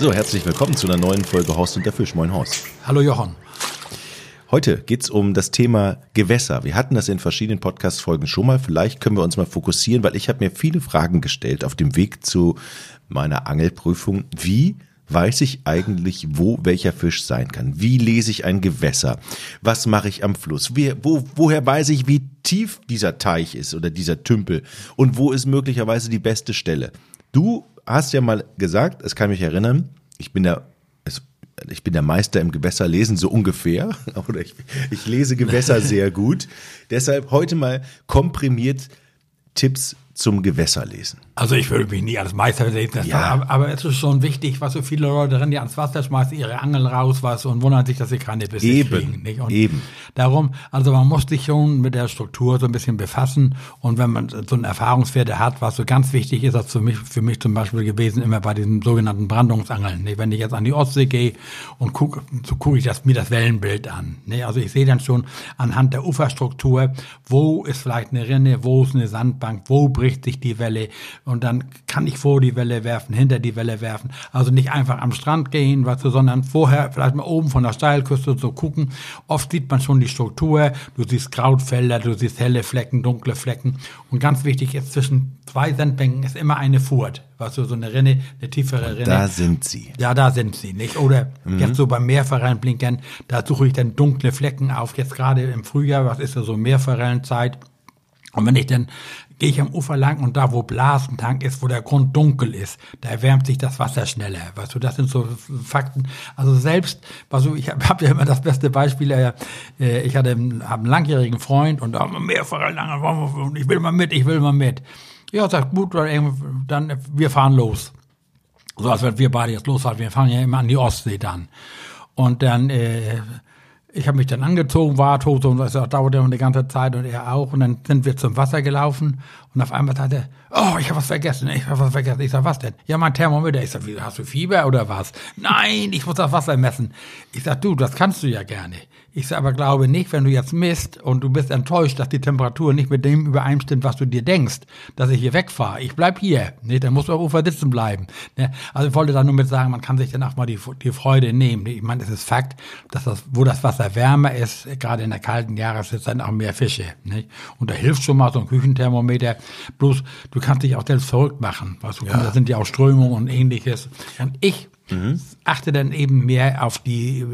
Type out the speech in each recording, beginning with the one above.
So, herzlich willkommen zu einer neuen Folge Horst und der Fisch. Moin Horst. Hallo Jochen. Heute geht's um das Thema Gewässer. Wir hatten das in verschiedenen Podcast-Folgen schon mal. Vielleicht können wir uns mal fokussieren, weil ich habe mir viele Fragen gestellt auf dem Weg zu meiner Angelprüfung. Wie weiß ich eigentlich, wo welcher Fisch sein kann? Wie lese ich ein Gewässer? Was mache ich am Fluss? Wie, wo, woher weiß ich, wie tief dieser Teich ist oder dieser Tümpel? Und wo ist möglicherweise die beste Stelle? Du hast ja mal gesagt, es kann mich erinnern, ich bin der ich bin der Meister im Gewässerlesen, so ungefähr. Oder ich, ich lese Gewässer sehr gut. Deshalb heute mal komprimiert Tipps zum Gewässerlesen. Also ich würde mich nie als Meister sehen, ja. aber, es ist schon wichtig, was so viele Leute rennen, die ans Wasser schmeißen, ihre Angeln raus, was und wundern sich, dass sie keine Bisse eben, kriegen. Eben. Darum, also man muss sich schon mit der Struktur so ein bisschen befassen und wenn man so einen Erfahrungswerte hat, was so ganz wichtig ist, das für mich, für mich zum Beispiel gewesen, immer bei diesen sogenannten Brandungsangeln. Nicht? Wenn ich jetzt an die Ostsee gehe und gucke, so gucke ich das, mir das Wellenbild an. Nicht? Also ich sehe dann schon anhand der Uferstruktur, wo ist vielleicht eine Rinne, wo ist eine Sandbank, wo bricht sich die Welle und dann kann ich vor die Welle werfen, hinter die Welle werfen. Also nicht einfach am Strand gehen, weißt du, sondern vorher vielleicht mal oben von der Steilküste so gucken. Oft sieht man schon die Struktur, du siehst Krautfelder, du siehst helle Flecken, dunkle Flecken. Und ganz wichtig ist, zwischen zwei Sandbänken ist immer eine Furt. Weißt du, so eine Rinne, eine tiefere Rinne. Da sind sie. Ja, da sind sie, nicht? Oder mhm. jetzt so beim Meerforellenblinkern, da suche ich dann dunkle Flecken auf. Jetzt gerade im Frühjahr, was ist ja so Meerforellenzeit? Und wenn ich dann gehe ich am Ufer lang und da, wo Blasentank ist, wo der Grund dunkel ist, da erwärmt sich das Wasser schneller. Weißt du, das sind so Fakten. Also selbst, was du, ich habe hab ja immer das beste Beispiel, äh, äh ich hatte einen langjährigen Freund und da haben wir mehrfach lange, ich will mal mit, ich will mal mit. Ja, sagt gut, dann, wir fahren los. So als wenn wir beide jetzt losfahren, wir fahren ja immer an die Ostsee dann. Und dann, äh, ich habe mich dann angezogen, Warthose und das dauerte eine ganze Zeit und er auch. Und dann sind wir zum Wasser gelaufen und auf einmal sagte er, oh, ich habe was vergessen, ich habe was vergessen. Ich sag, was denn? Ja, mein Thermometer. Ich sag, hast du Fieber oder was? Nein, ich muss das Wasser messen. Ich sag, du, das kannst du ja gerne. Ich aber glaube nicht, wenn du jetzt misst und du bist enttäuscht, dass die Temperatur nicht mit dem übereinstimmt, was du dir denkst, dass ich hier wegfahre. Ich bleib hier. Ne? Dann musst du auf Ufer sitzen bleiben. Ne? Also ich wollte da nur mit sagen, man kann sich dann auch mal die, die Freude nehmen. Ich meine, es ist Fakt, dass das, wo das Wasser wärmer ist, gerade in der kalten Jahreszeit, sind auch mehr Fische. Ne? Und da hilft schon mal so ein Küchenthermometer. Bloß, du kannst dich auch selbst verrückt machen. Weißt du, ja. da sind ja auch Strömungen und ähnliches. Und ich Mhm. Achte dann eben mehr auf die,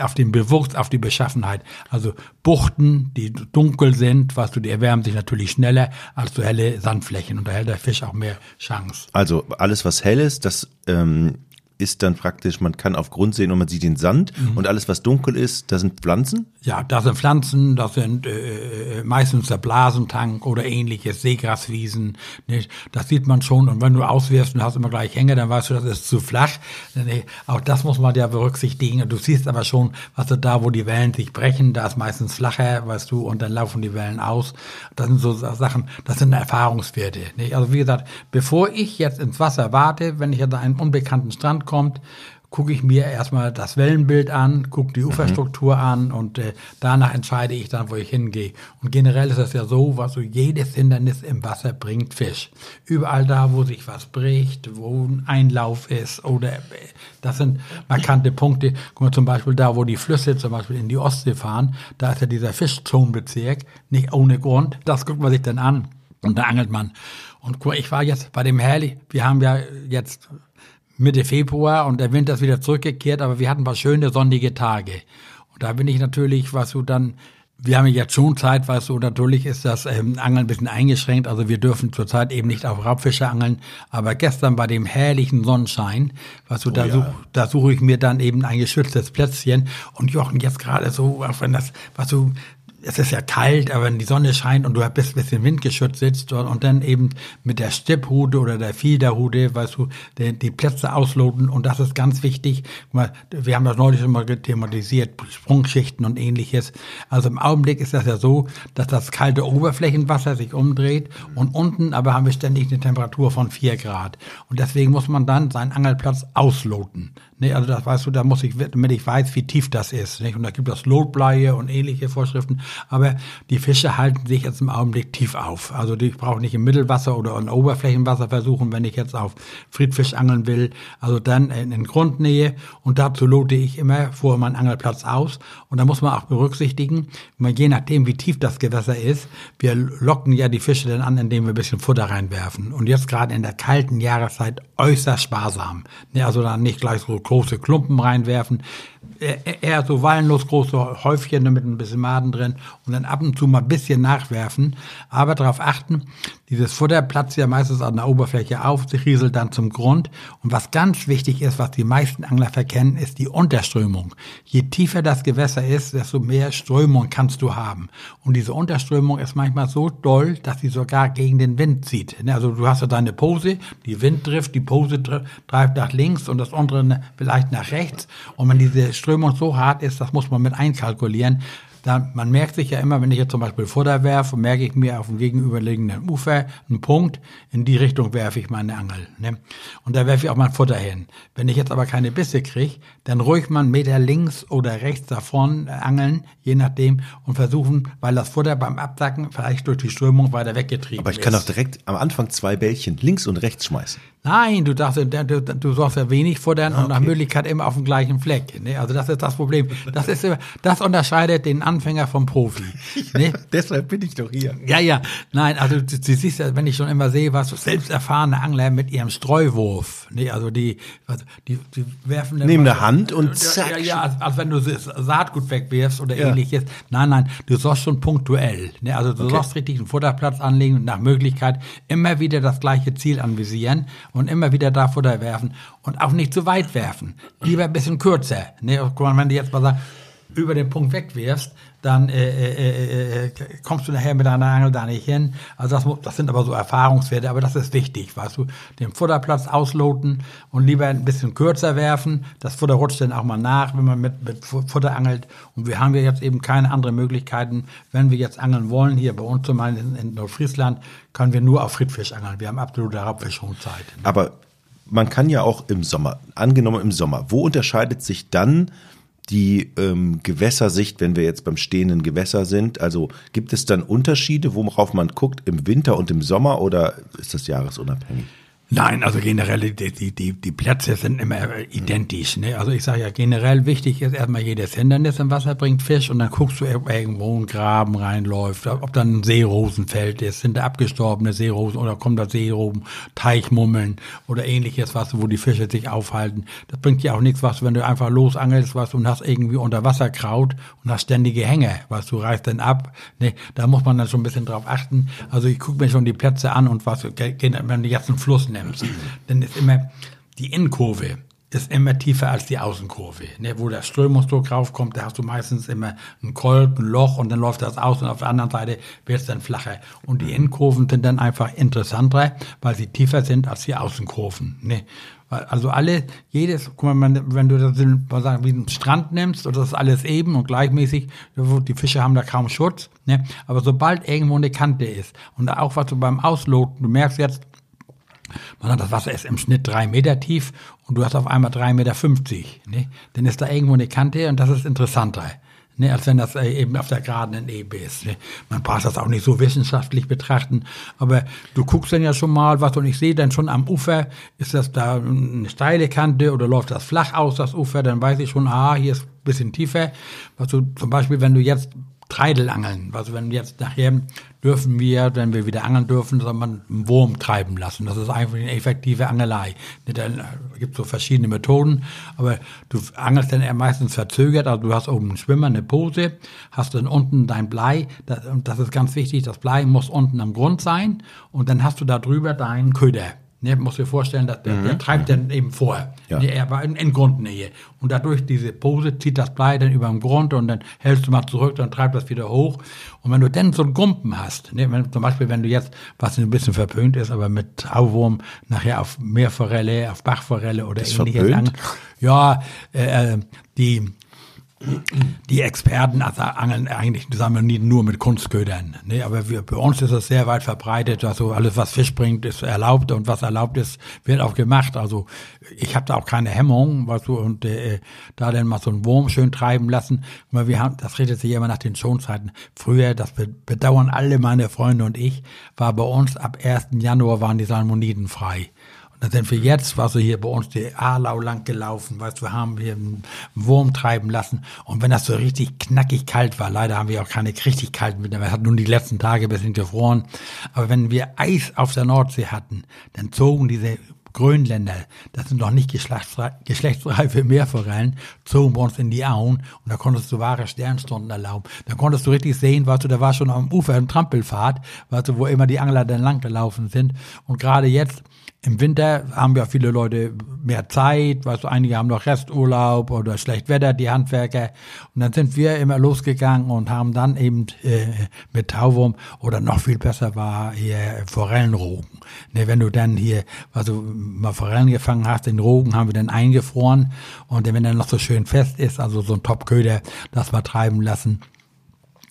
auf den Bewuchs, auf die Beschaffenheit. Also Buchten, die dunkel sind, was du, die erwärmen sich natürlich schneller als so helle Sandflächen und da hält der Fisch auch mehr Chance. Also alles, was hell ist, das ähm, ist dann praktisch, man kann auf Grund sehen und man sieht den Sand mhm. und alles, was dunkel ist, da sind Pflanzen? Ja, da sind Pflanzen, das sind äh, äh, meistens der Blasentank oder ähnliches, Seegraswiesen. Nicht? Das sieht man schon und wenn du auswirfst und hast immer gleich Hänge, dann weißt du, das ist zu flach. Auch das muss man ja berücksichtigen. Du siehst aber schon, was du da, wo die Wellen sich brechen, da ist meistens flacher, weißt du, und dann laufen die Wellen aus. Das sind so Sachen, das sind Erfahrungswerte. Nicht? Also wie gesagt, bevor ich jetzt ins Wasser warte, wenn ich an einen unbekannten Strand kommt, gucke ich mir erstmal das Wellenbild an, gucke die. Uferstruktur mhm. an und äh, danach entscheide ich dann, wo ich hingehe. Und generell ist es ja so, was so jedes Hindernis im Wasser bringt Fisch. Überall da, wo sich was bricht, wo ein Einlauf ist oder äh, das sind markante Punkte. Guck mal zum Beispiel da, wo die Flüsse zum Beispiel in die Ostsee fahren, da ist ja dieser Fischzonenbezirk, nicht ohne Grund. Das guckt man sich dann an und da angelt man. Und guck, ich war jetzt bei dem Herrlich, wir haben ja jetzt Mitte Februar und der Winter ist wieder zurückgekehrt, aber wir hatten ein paar schöne sonnige Tage. Und da bin ich natürlich, was du dann, wir haben jetzt schon Zeit, weißt du, natürlich ist das ähm, Angeln ein bisschen eingeschränkt, also wir dürfen zurzeit eben nicht auf Raubfische angeln, aber gestern bei dem herrlichen Sonnenschein, weißt du, oh, da, ja. such, da suche ich mir dann eben ein geschütztes Plätzchen und Jochen jetzt gerade so, auch wenn das, was du, es ist ja kalt, aber wenn die Sonne scheint und du bist ein bisschen windgeschützt sitzt und, und dann eben mit der Stipprute oder der Fiederrute, weißt du, die, die Plätze ausloten und das ist ganz wichtig. Wir haben das neulich schon mal thematisiert, Sprungschichten und ähnliches. Also im Augenblick ist das ja so, dass das kalte Oberflächenwasser sich umdreht und unten aber haben wir ständig eine Temperatur von vier Grad. Und deswegen muss man dann seinen Angelplatz ausloten. Nee, also das weißt du, da muss ich, damit ich weiß, wie tief das ist. Nicht? Und da gibt es Lotbleie und ähnliche Vorschriften. Aber die Fische halten sich jetzt im Augenblick tief auf. Also die brauche nicht im Mittelwasser oder in Oberflächenwasser versuchen, wenn ich jetzt auf Friedfisch angeln will. Also dann in, in Grundnähe. Und dazu lote ich immer vor meinen Angelplatz aus. Und da muss man auch berücksichtigen, je nachdem, wie tief das Gewässer ist, wir locken ja die Fische dann an, indem wir ein bisschen Futter reinwerfen. Und jetzt gerade in der kalten Jahreszeit äußerst sparsam. Also dann nicht gleich so große Klumpen reinwerfen eher so wallenlos große Häufchen mit ein bisschen Maden drin und dann ab und zu mal ein bisschen nachwerfen. Aber darauf achten, dieses Futter platzt ja meistens an der Oberfläche auf, sich rieselt dann zum Grund. Und was ganz wichtig ist, was die meisten Angler verkennen, ist die Unterströmung. Je tiefer das Gewässer ist, desto mehr Strömung kannst du haben. Und diese Unterströmung ist manchmal so doll, dass sie sogar gegen den Wind zieht. Also du hast ja deine Pose, die Wind trifft, die Pose treibt nach links und das andere vielleicht nach rechts. Und wenn diese Strömung so hart ist, das muss man mit einkalkulieren. Da, man merkt sich ja immer, wenn ich jetzt zum Beispiel Futter werfe, merke ich mir auf dem gegenüberliegenden Ufer einen Punkt, in die Richtung werfe ich meine Angel. Ne? Und da werfe ich auch mein Futter hin. Wenn ich jetzt aber keine Bisse kriege, dann ruhig mal einen Meter links oder rechts davon angeln, je nachdem, und versuchen, weil das Futter beim Absacken vielleicht durch die Strömung weiter weggetrieben ist. Aber ich kann doch direkt am Anfang zwei Bällchen links und rechts schmeißen. Nein, du darfst, du, du sorgst ja wenig Futtern ah, okay. und nach Möglichkeit immer auf dem gleichen Fleck. Ne? Also das ist das Problem. Das ist, das unterscheidet den Anfänger vom Profi. Ne? deshalb bin ich doch hier. Ja, ja. Nein, also du, du, siehst ja, wenn ich schon immer sehe, was selbst erfahrene Angler mit ihrem Streuwurf, ne? also die, die, die werfen dann nehmen eine Hand und zack. Ja, ja, als, als wenn du Saatgut wegwirfst oder ja. ähnliches. Nein, nein, du sollst schon punktuell. Ne? Also du okay. sollst richtig einen Futterplatz anlegen und nach Möglichkeit immer wieder das gleiche Ziel anvisieren und immer wieder da Futter werfen und auch nicht zu weit werfen. Lieber ein bisschen kürzer. Ne? Wenn du jetzt mal sagst, über den Punkt wegwirfst, dann äh, äh, äh, kommst du nachher mit deiner Angel da nicht hin. Also das, das sind aber so Erfahrungswerte, aber das ist wichtig, weißt du, den Futterplatz ausloten und lieber ein bisschen kürzer werfen. Das Futter rutscht dann auch mal nach, wenn man mit, mit Futter angelt. Und wir haben ja jetzt eben keine anderen Möglichkeiten. Wenn wir jetzt angeln wollen, hier bei uns zum Beispiel in, in Nordfriesland, können wir nur auf Friedfisch angeln. Wir haben absolute Raubfischungszeit. Aber man kann ja auch im Sommer, angenommen im Sommer, wo unterscheidet sich dann die ähm, Gewässersicht, wenn wir jetzt beim stehenden Gewässer sind? Also gibt es dann Unterschiede, worauf man guckt im Winter und im Sommer oder ist das jahresunabhängig? Nein, also generell, die, die, die, die Plätze sind immer identisch. Ne? Also ich sage ja, generell wichtig ist erstmal jedes Hindernis im Wasser bringt Fisch und dann guckst du, irgendwo ein Graben reinläuft, ob dann ein Seerosenfeld ist, sind da abgestorbene Seerosen oder kommen da Seerosen, Teichmummeln oder ähnliches, was wo die Fische sich aufhalten. Das bringt dir auch nichts, was wenn du einfach losangelst, was und hast irgendwie unter Wasser Kraut und hast ständige Hänge, was du reißt dann ab. Ne? Da muss man dann schon ein bisschen drauf achten. Also ich gucke mir schon die Plätze an und was, wenn du jetzt einen Fluss nimmst, dann ist immer die Innenkurve ist immer tiefer als die Außenkurve. Ne, wo der Strömungsdruck raufkommt, da hast du meistens immer ein Kolb, ein Loch und dann läuft das aus und auf der anderen Seite wird es dann flacher. Und die Innenkurven sind dann einfach interessanter, weil sie tiefer sind als die Außenkurven. Ne? Also alle, jedes, guck mal, wenn du das mal sagen, wie einen Strand nimmst, oder das ist alles eben und gleichmäßig, die Fische haben da kaum Schutz, ne? aber sobald irgendwo eine Kante ist und auch was du beim Ausloten, du merkst jetzt, hat das Wasser ist im Schnitt drei Meter tief und du hast auf einmal drei Meter, fünfzig. ne? dann ist da irgendwo eine Kante und das ist interessanter. Ne, als wenn das äh, eben auf der geraden Ebene ist. Ne? Man braucht das auch nicht so wissenschaftlich betrachten, aber du guckst dann ja schon mal was und ich sehe dann schon am Ufer, ist das da eine steile Kante oder läuft das flach aus, das Ufer, dann weiß ich schon, ah, hier ist ein bisschen tiefer. Was du zum Beispiel, wenn du jetzt Treidel angeln. Also wenn jetzt nachher dürfen wir, wenn wir wieder angeln dürfen, soll man einen Wurm treiben lassen. Das ist einfach eine effektive Angelei. Da gibt so verschiedene Methoden, aber du angelst dann eher meistens verzögert. Also du hast oben einen Schwimmer, eine Pose, hast dann unten dein Blei. Das, das ist ganz wichtig, das Blei muss unten am Grund sein und dann hast du da drüber deinen Köder. Ne, muss dir vorstellen, dass der, mhm. der treibt dann eben vor. Ja. Ne, er war in, in, Grundnähe. Und dadurch diese Pose zieht das Blei dann über den Grund und dann hältst du mal zurück, dann treibt das wieder hoch. Und wenn du dann so einen Gumpen hast, ne, wenn, zum Beispiel, wenn du jetzt, was ein bisschen verpönt ist, aber mit Auwurm nachher auf Meerforelle, auf Bachforelle oder das ähnliches. Verpönt? Ja, äh, äh, die die Experten also angeln eigentlich nie nur mit Kunstködern. Ne? Aber wir, bei uns ist es sehr weit verbreitet. Also alles, was Fisch bringt, ist erlaubt und was erlaubt ist, wird auch gemacht. Also ich habe da auch keine Hemmung, weißt du, und äh, da dann mal so einen Wurm schön treiben lassen. Weil wir haben, das redet sich immer nach den Schonzeiten. Früher, das bedauern alle meine Freunde und ich, war bei uns ab 1. Januar waren die Salmoniden frei. Und dann sind wir jetzt, war so hier bei uns die Arlau lang gelaufen, weißt du, wir haben hier einen Wurm treiben lassen. Und wenn das so richtig knackig kalt war, leider haben wir auch keine richtig kalten Winter, wir hatten nun die letzten Tage ein bisschen gefroren. Aber wenn wir Eis auf der Nordsee hatten, dann zogen diese Grönländer, das sind noch nicht geschlechtsreife Meerforellen, zogen bei uns in die Auen und da konntest du wahre Sternstunden erlauben. Da konntest du richtig sehen, weißt du, da war schon am Ufer ein Trampelfahrt, weißt du, wo immer die Angler dann lang gelaufen sind. Und gerade jetzt, im Winter haben ja viele Leute mehr Zeit, weißt du, einige haben noch Resturlaub oder schlecht Wetter, die Handwerker. Und dann sind wir immer losgegangen und haben dann eben äh, mit Tauwurm oder noch viel besser war hier Forellenrogen. Ne, wenn du dann hier, du mal Forellen gefangen hast, den Rogen haben wir dann eingefroren und wenn der noch so schön fest ist, also so ein Topköder, das mal treiben lassen.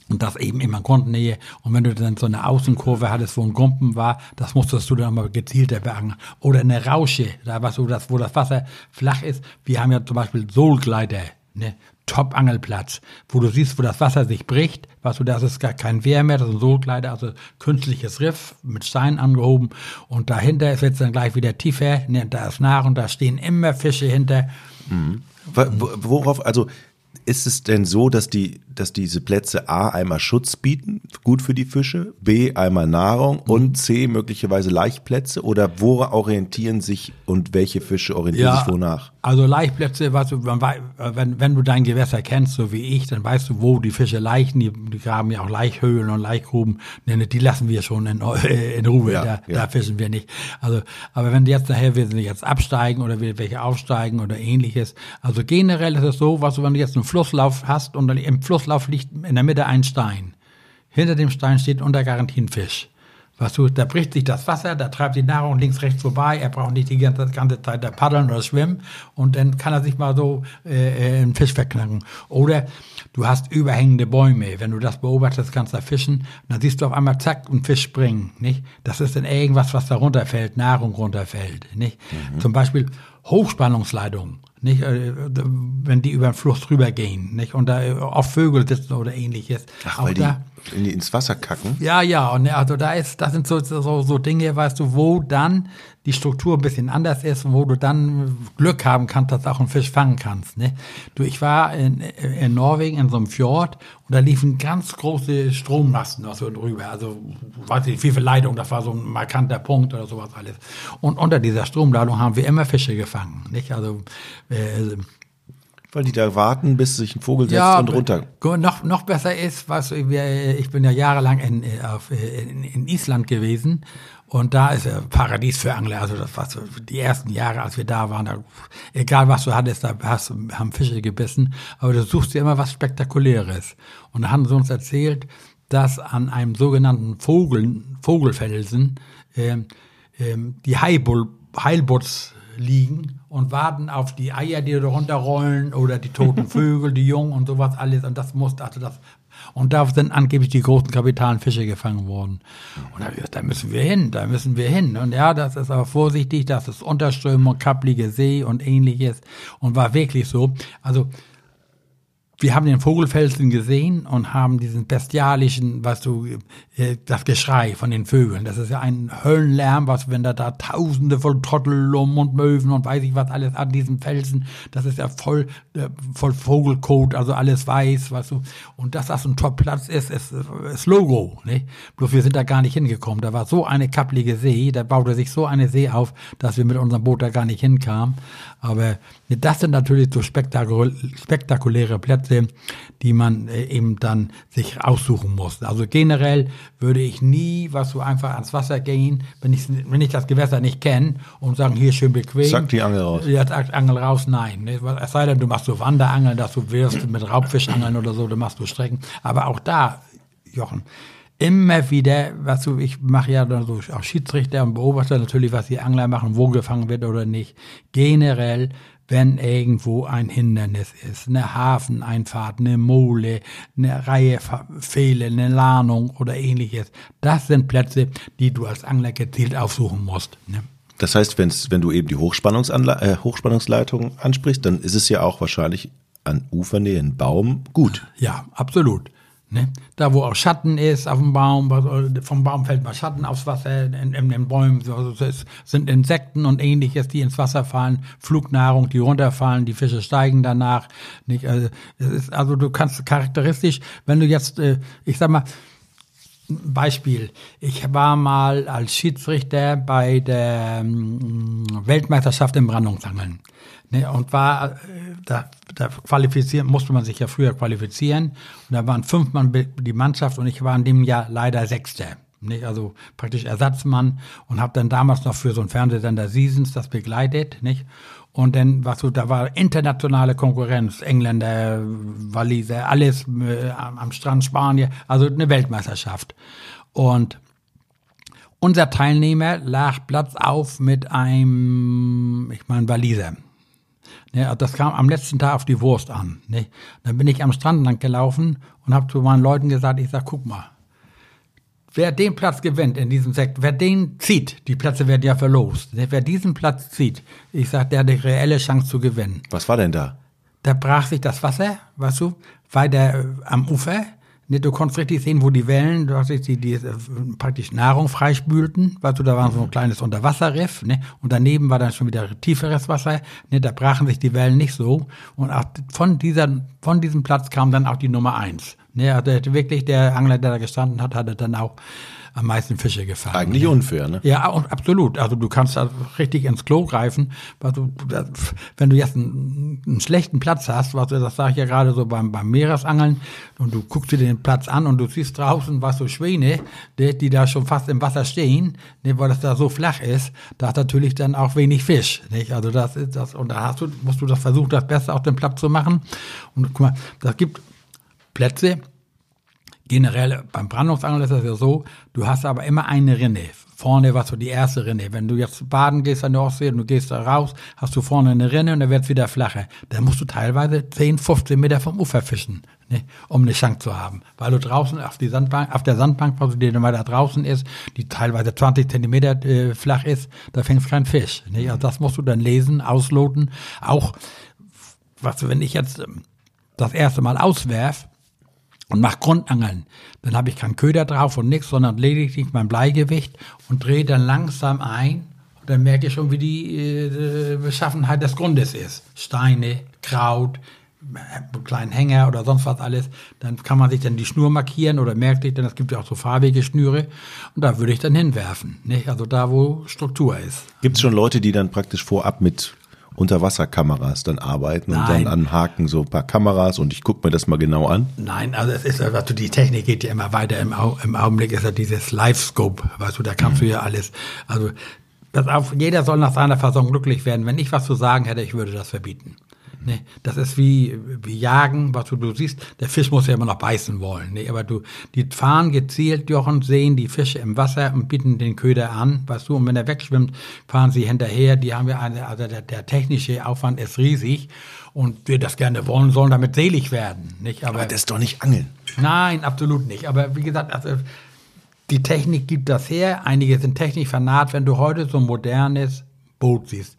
Und das eben immer Grundnähe. Und wenn du dann so eine Außenkurve hattest, wo ein Gumpen war, das musstest du dann mal gezielter beangeln. Oder eine Rausche, da was du das, wo das Wasser flach ist. Wir haben ja zum Beispiel Sohlgleiter, ne? Top-Angelplatz, wo du siehst, wo das Wasser sich bricht, weißt du, das ist gar kein Wehr mehr, das ist ein Sohlkleider, also künstliches Riff mit Stein angehoben und dahinter ist jetzt dann gleich wieder tiefer, ne, da ist nach und da stehen immer Fische hinter. Mhm. Worauf, also ist es denn so, dass die, dass diese Plätze A einmal Schutz bieten, gut für die Fische, B einmal Nahrung und C möglicherweise Laichplätze? Oder wo orientieren sich und welche Fische orientieren ja, sich wonach? Also Laichplätze, was du, wenn, wenn du dein Gewässer kennst, so wie ich, dann weißt du, wo die Fische laichen, die, die graben ja auch Laichhöhlen und Laichgruben, die lassen wir schon in, in Ruhe, ja, da, ja. da fischen wir nicht. Also, aber wenn jetzt nachher wir jetzt absteigen oder welche aufsteigen oder ähnliches, also generell ist es so, was du, wenn du jetzt einen Flusslauf hast und im Flusslauf liegt in der Mitte ein Stein. Hinter dem Stein steht unter Garantie ein Fisch. Weißt du, da bricht sich das Wasser, da treibt die Nahrung links, rechts vorbei, er braucht nicht die ganze, ganze Zeit da paddeln oder schwimmen und dann kann er sich mal so äh, äh einen Fisch verknacken. Oder du hast überhängende Bäume, wenn du das beobachtest, kannst du fischen, dann siehst du auf einmal zack, einen Fisch springen, nicht? Das ist dann irgendwas, was da runterfällt, Nahrung runterfällt, nicht? Mhm. Zum Beispiel Hochspannungsleitungen nicht, äh, wenn die über den Fluss drüber gehen, nicht, und da auf Vögel sitzen oder ähnliches. Ach, weil da, die die ins Wasser kacken? Ja, ja, und also da ist, das sind so, so, so Dinge, weißt du, wo dann die Struktur ein bisschen anders ist, wo du dann Glück haben kannst, dass du auch einen Fisch fangen kannst. Ne? Du, ich war in, in Norwegen in so einem Fjord und da liefen ganz große Strommasten so drüber. Also, weiß ich, wie viel Leitung, das war so ein markanter Punkt oder sowas alles. Und unter dieser Stromladung haben wir immer Fische gefangen. Nicht? Also, äh, weil die da warten, bis sich ein Vogel setzt ja, und runter. Noch, noch besser ist, was ich bin ja jahrelang in, in, in Island gewesen und da ist ja Paradies für Angler. Also das war so die ersten Jahre, als wir da waren, da, egal was du hattest, da hast, haben Fische gebissen, aber du suchst dir immer was Spektakuläres. Und da haben sie uns erzählt, dass an einem sogenannten Vogel, Vogelfelsen äh, äh, die Heilbutz liegen und warten auf die Eier, die da runterrollen oder die toten Vögel, die Jungen und sowas alles. Und das muss, also das, und da sind angeblich die großen kapitalen Fische gefangen worden. Und da, da müssen wir hin, da müssen wir hin. Und ja, das ist aber vorsichtig, das ist Unterströmung, kapplige See und ähnliches. Und war wirklich so. Also, wir haben den Vogelfelsen gesehen und haben diesen bestialischen, was du, äh, das Geschrei von den Vögeln. Das ist ja ein Höllenlärm, was, wenn da da Tausende von Trottel und Möwen und weiß ich was alles an diesen Felsen, das ist ja voll, äh, voll Vogelkot, also alles weiß, weißt du. Und dass das ein Top-Platz ist, ist, ist Logo, ne? Bloß wir sind da gar nicht hingekommen. Da war so eine kapplige See, da baute sich so eine See auf, dass wir mit unserem Boot da gar nicht hinkamen. Aber das sind natürlich so spektakuläre Plätze, die man äh, eben dann sich aussuchen muss. Also generell würde ich nie, was so einfach ans Wasser gehen, wenn ich, wenn ich das Gewässer nicht kenne und sagen, hier schön bequem. Sagt die Angel raus. Ja, sagt Angel raus, nein. Es sei denn, du machst so Wanderangeln, dass du wirst mit Raubfischangeln oder so, du machst du Strecken. Aber auch da, Jochen, immer wieder, was du, ich mache ja dann so auch Schiedsrichter und beobachte natürlich, was die Angler machen, wo gefangen wird oder nicht. Generell wenn irgendwo ein Hindernis ist, eine Hafeneinfahrt, eine Mole, eine Reihe Fehler, eine Lahnung oder ähnliches. Das sind Plätze, die du als Angler gezielt aufsuchen musst. Ne? Das heißt, wenn's, wenn du eben die Hochspannungsanla äh, Hochspannungsleitung ansprichst, dann ist es ja auch wahrscheinlich an Ufernähe ein Baum gut. Ja, absolut. Ne? Da, wo auch Schatten ist auf dem Baum, vom Baum fällt mal Schatten aufs Wasser, in, in den Bäumen also es sind Insekten und ähnliches, die ins Wasser fallen, Flugnahrung, die runterfallen, die Fische steigen danach. Nicht? Also, ist, also du kannst charakteristisch, wenn du jetzt, äh, ich sag mal, Beispiel, ich war mal als Schiedsrichter bei der ähm, Weltmeisterschaft im Brandungsangeln. Ne, und war, äh, da, da qualifizieren, musste man sich ja früher qualifizieren. Und da waren fünf Mann die Mannschaft und ich war in dem Jahr leider Sechster. Nicht? Also praktisch Ersatzmann und habe dann damals noch für so einen Fernsehsender Seasons das begleitet. Nicht? Und dann, was so, da war internationale Konkurrenz, Engländer, Waliser, alles äh, am Strand Spanien, also eine Weltmeisterschaft. Und unser Teilnehmer lag Platz auf mit einem, ich meine, Waliser. Ne, das kam am letzten Tag auf die Wurst an. Ne? Dann bin ich am Strand lang gelaufen und habe zu meinen Leuten gesagt, ich sag, guck mal, wer den Platz gewinnt in diesem Sektor, wer den zieht, die Plätze werden ja verlost, wer diesen Platz zieht, ich sag, der hat eine reelle Chance zu gewinnen. Was war denn da? Da brach sich das Wasser, weißt du, weiter äh, am Ufer du konntest richtig sehen, wo die Wellen, du hast die, die äh, praktisch Nahrung freispülten, weißt du, da war so ein kleines Unterwasserriff, ne? Und daneben war dann schon wieder tieferes Wasser, ne? Da brachen sich die Wellen nicht so. Und auch von dieser, von diesem Platz kam dann auch die Nummer eins. Ne? Also wirklich der Angler, der da gestanden hat, hatte dann auch am meisten Fische gefangen. Eigentlich ja. unfair, ne? Ja, absolut. Also du kannst da richtig ins Klo greifen. du, wenn du jetzt einen, einen schlechten Platz hast, was das sage ich ja gerade so beim, beim Meeresangeln, und du guckst dir den Platz an und du siehst draußen was so Schwäne, die, die da schon fast im Wasser stehen, ne, weil das da so flach ist, da hat natürlich dann auch wenig Fisch. Nicht? Also das ist das, und da hast du, musst du das versuchen, das Beste auf dem Platz zu machen. Und guck mal, das gibt Plätze, generell beim Brandungsangeln ist das ja so, du hast aber immer eine Rinne. Vorne was so die erste Rinne. Wenn du jetzt baden gehst an der Ostsee und du gehst da raus, hast du vorne eine Rinne und dann wird's wieder flacher. Dann musst du teilweise 10, 15 Meter vom Ufer fischen, ne, um eine Chance zu haben. Weil du draußen auf, die Sandbank, auf der Sandbank, die dann weiter draußen ist, die teilweise 20 Zentimeter äh, flach ist, da fängst kein Fisch. Ne? Also das musst du dann lesen, ausloten. Auch, was, wenn ich jetzt ähm, das erste Mal auswerf, und mach Grundangeln. Dann habe ich keinen Köder drauf und nichts, sondern lediglich mein Bleigewicht und drehe dann langsam ein. Und dann merke ich schon, wie die äh, Beschaffenheit des Grundes ist. Steine, Kraut, einen kleinen Hänger oder sonst was alles. Dann kann man sich dann die Schnur markieren oder merkt sich, denn es gibt ja auch so farbige Schnüre. Und da würde ich dann hinwerfen. Nicht? Also da, wo Struktur ist. Gibt es schon Leute, die dann praktisch vorab mit Unterwasserkameras dann arbeiten Nein. und dann anhaken so ein paar Kameras und ich gucke mir das mal genau an? Nein, also es ist, also die Technik geht ja immer weiter. Im, Au im Augenblick ist ja dieses Live-Scope, weißt du, da kannst mhm. du ja alles. Also pass auf, jeder soll nach seiner Fassung glücklich werden. Wenn ich was zu sagen hätte, ich würde das verbieten. Ne? Das ist wie, wie Jagen, was du, du siehst, der Fisch muss ja immer noch beißen wollen. Ne? Aber du, die fahren gezielt, Jochen, sehen die Fische im Wasser und bieten den Köder an, weißt du, und wenn er wegschwimmt, fahren sie hinterher. Die haben ja eine, also der, der technische Aufwand ist riesig und wir das gerne wollen, sollen damit selig werden. Nicht? Aber, Aber das ist doch nicht Angeln. Nein, absolut nicht. Aber wie gesagt, also, die Technik gibt das her. Einige sind technisch vernarrt. Wenn du heute so ein modernes Boot siehst,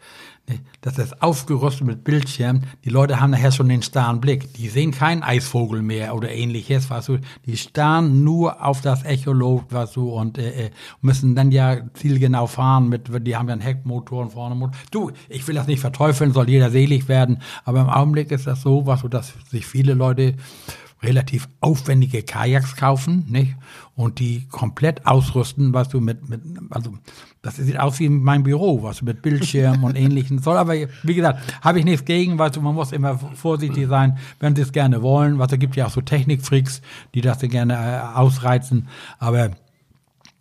das ist aufgerüstet mit Bildschirm. Die Leute haben nachher schon den starren Blick. Die sehen keinen Eisvogel mehr oder ähnliches, weißt du. Die starren nur auf das Echolot, weißt du, und äh, äh, müssen dann ja zielgenau fahren mit, die haben ja einen Heckmotor und vorne Motor. Du, ich will das nicht verteufeln, soll jeder selig werden, aber im Augenblick ist das so, weißt du, dass sich viele Leute relativ aufwendige Kajaks kaufen, nicht? Und die komplett ausrüsten, was du mit, mit, also, das sieht aus wie mein Büro, was mit Bildschirm und ähnlichen soll. Aber wie gesagt, habe ich nichts gegen, weil man muss immer vorsichtig sein, wenn sie es gerne wollen. Was, es gibt ja auch so Technikfreaks, die das gerne äh, ausreizen. Aber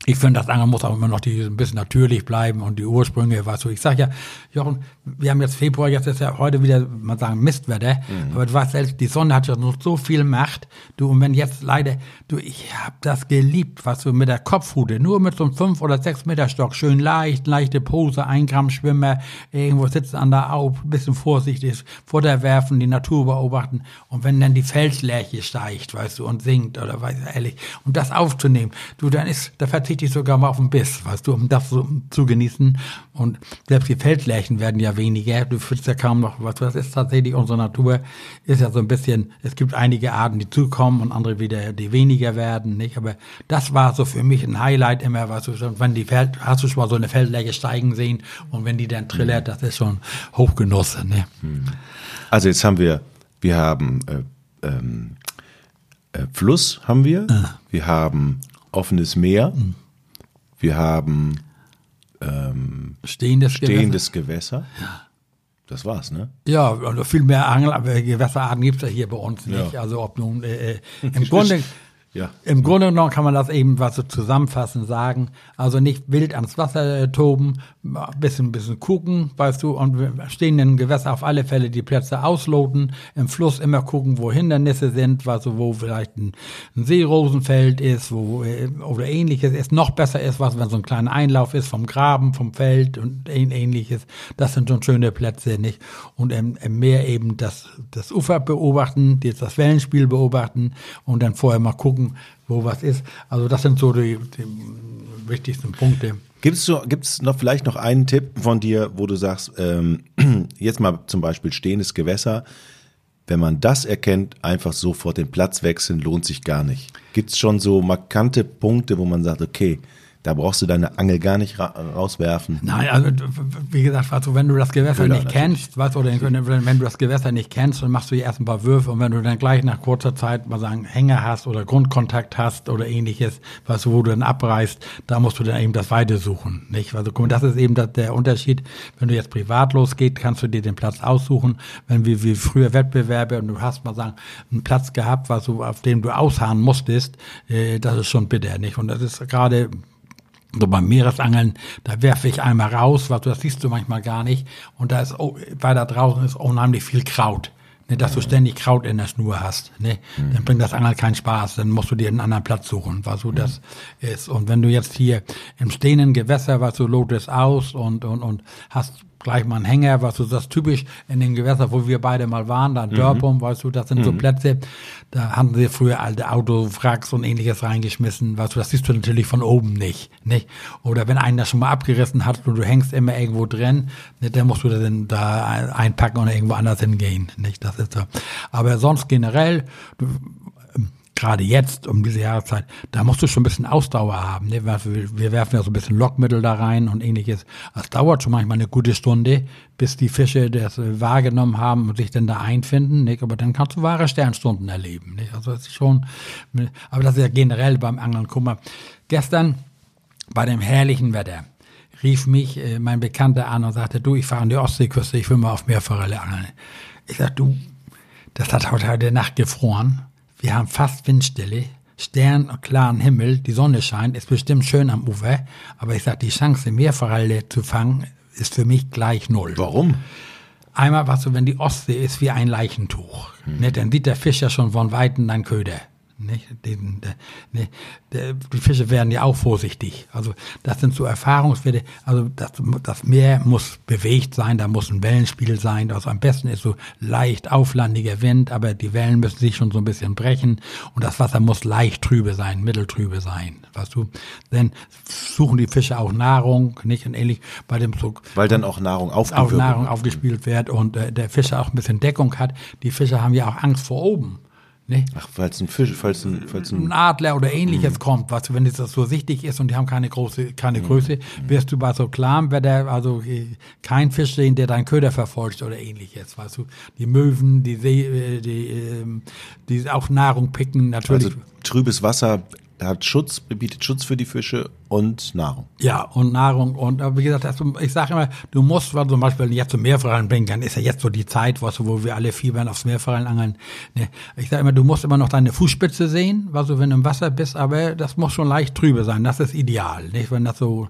ich finde, das Angeln muss auch immer noch die, ein bisschen natürlich bleiben und die Ursprünge, weißt du. Ich sag ja, Jochen, wir haben jetzt Februar, jetzt ist ja heute wieder, man sagen, Mistwetter, mhm. aber du weißt selbst, die Sonne hat ja noch so viel Macht, du, und wenn jetzt leider, du, ich hab das geliebt, was du, mit der Kopfhute, nur mit so einem 5 oder 6 Meter Stock, schön leicht, leichte Pose, ein Gramm Schwimmer, irgendwo sitzen an der Au, ein bisschen vorsichtig, Futter werfen, die Natur beobachten, und wenn dann die Felslärche steigt, weißt du, und singt, oder weiß ehrlich, und das aufzunehmen, du, dann ist, da verzichte ich sogar mal auf den Biss, weißt du, um das so zu genießen. Und selbst die Feldlärchen werden ja weniger. Du fühlst ja kaum noch, was das ist tatsächlich unsere Natur, ist ja so ein bisschen, es gibt einige Arten, die zukommen und andere wieder, die weniger werden, nicht? Aber das war so für mich ein Highlight immer, weißt du, wenn die Feld, hast du schon mal so eine Feldlärche steigen sehen und wenn die dann trillert, das ist schon Hochgenuss, ne? Also jetzt haben wir, wir haben, äh, ähm, äh, Fluss haben wir, ah. wir haben offenes Meer, mhm. Wir haben ähm, stehendes, stehendes Gewässer. Gewässer. Ja. Das war's, ne? Ja, also viel mehr Angel, aber Gewässerarten gibt's ja hier bei uns nicht. Ja. Also ob nun äh, äh im Grunde ja. Im Grunde genommen kann man das eben was so zusammenfassend sagen. Also nicht wild ans Wasser äh, toben, bisschen, bisschen gucken, weißt du, und wir stehen in Gewässer auf alle Fälle die Plätze ausloten, im Fluss immer gucken, wo Hindernisse sind, weißt du, wo vielleicht ein, ein Seerosenfeld ist, wo, äh, oder ähnliches ist. Noch besser ist, was, wenn so ein kleiner Einlauf ist vom Graben, vom Feld und ähnliches. Das sind schon schöne Plätze, nicht? Und im, im Meer eben das, das Ufer beobachten, das Wellenspiel beobachten und dann vorher mal gucken, gucken, wo was ist. Also das sind so die, die wichtigsten Punkte. Gibt es noch vielleicht noch einen Tipp von dir, wo du sagst, ähm, jetzt mal zum Beispiel stehendes Gewässer, wenn man das erkennt, einfach sofort den Platz wechseln, lohnt sich gar nicht. Gibt es schon so markante Punkte, wo man sagt, okay, da brauchst du deine Angel gar nicht ra rauswerfen. Nein, also wie gesagt, also, wenn du das Gewässer Köder, nicht kennst, weißt, oder wenn, wenn, du das Gewässer nicht kennst, dann machst du erst ein paar Würfe und wenn du dann gleich nach kurzer Zeit mal sagen Hänger hast oder Grundkontakt hast oder ähnliches, weißt du, wo du dann abreißt, da musst du dann eben das Weite suchen. Nicht? Also guck, das ist eben der Unterschied. Wenn du jetzt privat losgeht, kannst du dir den Platz aussuchen. Wenn wir wie früher Wettbewerbe und du hast mal sagen einen Platz gehabt, was du, auf dem du ausharren musstest, äh, das ist schon bitter. Nicht? Und das ist gerade so beim Meeresangeln, da werfe ich einmal raus, was das siehst du manchmal gar nicht. Und da ist, oh, weiter draußen ist unheimlich viel Kraut. Ne, dass du ständig Kraut in der Schnur hast. Ne? Dann bringt das Angeln keinen Spaß. Dann musst du dir einen anderen Platz suchen, was so das ist. Und wenn du jetzt hier im stehenden Gewässer, was du lotest aus und, und, und hast gleich mal ein Hänger, was du das typisch in den Gewässern, wo wir beide mal waren, da mhm. Dörpum, weißt du, das sind mhm. so Plätze, da haben sie früher alte Autowracks und ähnliches reingeschmissen, weißt du, das siehst du natürlich von oben nicht, nicht? Oder wenn einer das schon mal abgerissen hat und du hängst immer irgendwo drin, nicht, dann musst du das dann da einpacken und irgendwo anders hingehen, nicht? Das ist so. Aber sonst generell, du, gerade jetzt um diese Jahreszeit, da musst du schon ein bisschen Ausdauer haben. Ne? Wir werfen ja so ein bisschen Lockmittel da rein und ähnliches. Es dauert schon manchmal eine gute Stunde, bis die Fische das wahrgenommen haben und sich dann da einfinden. Nicht? Aber dann kannst du wahre Sternstunden erleben. Nicht? Also das ist schon, aber das ist ja generell beim Angeln. Guck mal, gestern bei dem herrlichen Wetter rief mich äh, mein Bekannter an und sagte, du, ich fahre an die Ostseeküste, ich will mal auf Meerforelle angeln. Ich sag, du, das hat heute Nacht gefroren wir haben fast Windstille, Stern und klaren Himmel, die Sonne scheint, ist bestimmt schön am Ufer, aber ich sag, die Chance, Meerforelle zu fangen, ist für mich gleich null. Warum? Einmal, was so, wenn die Ostsee ist wie ein Leichentuch, hm. ne, dann sieht der Fisch ja schon von Weitem dein Köder. Nicht? Den, der, ne, der, die Fische werden ja auch vorsichtig. Also das sind so Erfahrungswerte. Also das, das Meer muss bewegt sein, da muss ein Wellenspiel sein. Also am besten ist so leicht auflandiger Wind, aber die Wellen müssen sich schon so ein bisschen brechen und das Wasser muss leicht trübe sein, mitteltrübe sein. Weißt du? Dann suchen die Fische auch Nahrung, nicht und ähnlich bei dem Zug. Weil dann auch Nahrung aufgespielt wird. Nahrung aufgespielt wird und äh, der Fischer auch ein bisschen Deckung hat. Die Fische haben ja auch Angst vor oben. Nee. Ach, falls ein Fisch, falls ein, falls ein, ein Adler oder ähnliches mhm. kommt, was, wenn das so sichtig ist und die haben keine große, keine mhm. Größe, wirst du bei so klar, wird der, also äh, kein Fisch sehen, der deinen Köder verfolgt oder ähnliches, weißt du. Die Möwen, die See, äh, die, ähm, die auch Nahrung picken, natürlich. Also trübes Wasser hat Schutz, bietet Schutz für die Fische und Nahrung. Ja, und Nahrung. Und wie gesagt, also ich sage immer, du musst, weil zum Beispiel jetzt zum Meerforellen bringen, dann ist ja jetzt so die Zeit, wo wir alle fiebern aufs Meerforellen angeln. Ne? Ich sage immer, du musst immer noch deine Fußspitze sehen, weil du, wenn du im Wasser bist, aber das muss schon leicht trübe sein. Das ist ideal. Nicht? Wenn das so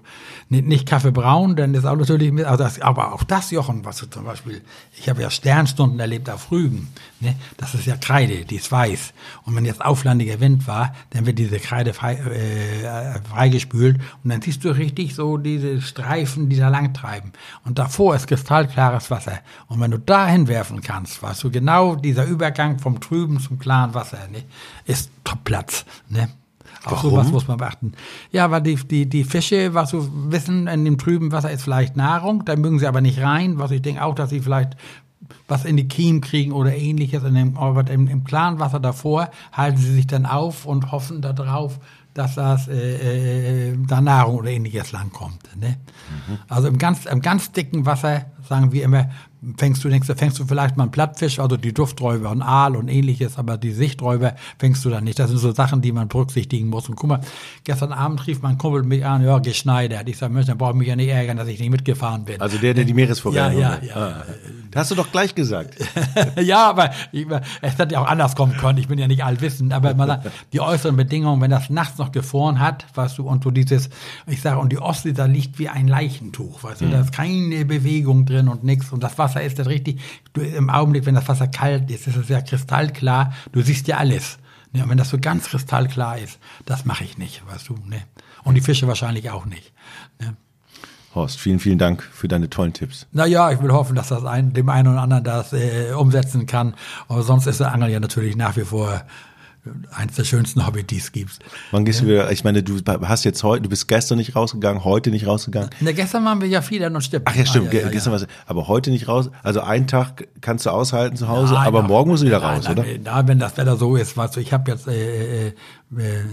nicht, nicht Kaffeebraun, dann ist auch natürlich, also das, aber auch das, Jochen, was du zum Beispiel, ich habe ja Sternstunden erlebt auf Rügen. Ne? Das ist ja Kreide, die ist weiß. Und wenn jetzt auflandiger Wind war, dann wird diese Kreide frei, äh, freigespült gespült und dann siehst du richtig so diese Streifen, die da lang treiben. Und davor ist kristallklares Wasser. Und wenn du da hinwerfen kannst, weißt du, genau dieser Übergang vom trüben zum klaren Wasser, ne, ist Topplatz, ne? Auch Warum? sowas muss man beachten. Ja, weil die, die, die Fische, was du wissen, in dem trüben Wasser ist vielleicht Nahrung, da mögen sie aber nicht rein, was ich denke auch, dass sie vielleicht was in die Kiemen kriegen oder ähnliches. In dem, aber im, im klaren Wasser davor halten sie sich dann auf und hoffen darauf, dass das äh, äh, da Nahrung oder ähnliches langkommt. Ne? Mhm. Also im ganz, im ganz dicken Wasser, sagen wir immer, fängst du, denkst du, fängst du vielleicht mal einen Plattfisch, also die Dufträuber und Aal und ähnliches, aber die Sichträuber fängst du dann nicht. Das sind so Sachen, die man berücksichtigen muss. Und guck mal, gestern Abend rief mein Kumpel mich an, ja, geschneidert. Ich sage, Mensch, dann brauche ich mich ja nicht ärgern, dass ich nicht mitgefahren bin. Also der, der die Meeresvorgänge Ja, ja, ja. Ah. Das hast du doch gleich gesagt. ja, aber ich, es hätte ja auch anders kommen können. Ich bin ja nicht allwissend, aber man, die äußeren Bedingungen, wenn das nachts noch gefroren hat, weißt du, und du dieses, ich sage, und die Ostsee, da liegt wie ein Leichentuch, weißt du, mhm. da ist keine Bewegung drin und nichts und das Wasser ist das richtig, du, im Augenblick, wenn das Wasser kalt ist, ist es ja kristallklar, du siehst ja alles. Ja, wenn das so ganz kristallklar ist, das mache ich nicht, weißt du, ne? Und die Fische wahrscheinlich auch nicht. Ne? Horst, vielen, vielen Dank für deine tollen Tipps. Naja, ich will hoffen, dass das ein, dem einen oder anderen das äh, umsetzen kann. Aber sonst ist der Angel ja natürlich nach wie vor eins der schönsten Hobbys, die es gibt. Wann gehst du wieder? Ich meine, du hast jetzt heute, du bist gestern nicht rausgegangen, heute nicht rausgegangen. Na, gestern waren wir ja viel und Stippen. Ach ja, stimmt. Ah, ja, ja, gestern ja. aber heute nicht raus. Also einen Tag kannst du aushalten zu Hause, nein, aber morgen musst du wieder nein, raus, nein, oder? Da, wenn das Wetter so ist, weißt du, ich habe jetzt äh, äh, äh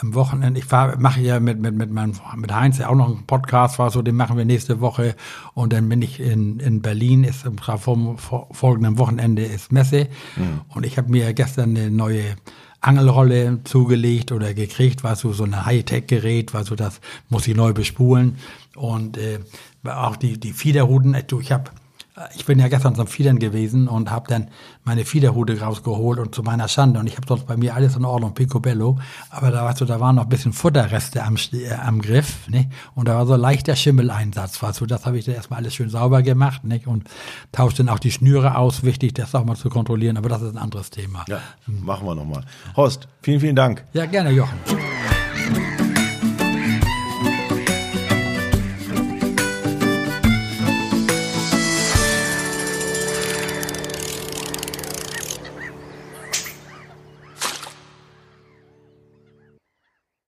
am Wochenende, ich fahr, mache ja mit, mit, mit, meinem, mit Heinz ja auch noch einen Podcast, war so, den machen wir nächste Woche. Und dann bin ich in, in Berlin, ist im vom folgenden Wochenende ist Messe. Mhm. Und ich habe mir gestern eine neue Angelrolle zugelegt oder gekriegt, war so, so ein Hightech-Gerät, war so, das muss ich neu bespulen. Und äh, auch die, die Fiederruten, ich habe ich bin ja gestern zum Fiedern gewesen und habe dann meine Fiederhude rausgeholt und zu meiner Schande und ich habe sonst bei mir alles in Ordnung, picobello, aber da weißt du, da waren noch ein bisschen Futterreste am, äh, am Griff, ne? Und da war so leichter Schimmeleinsatz, weißt du, das habe ich dann erstmal alles schön sauber gemacht, ne? Und tauscht dann auch die Schnüre aus, wichtig, das auch mal zu kontrollieren, aber das ist ein anderes Thema. Ja, machen wir nochmal. Horst, vielen, vielen Dank. Ja, gerne, Jochen.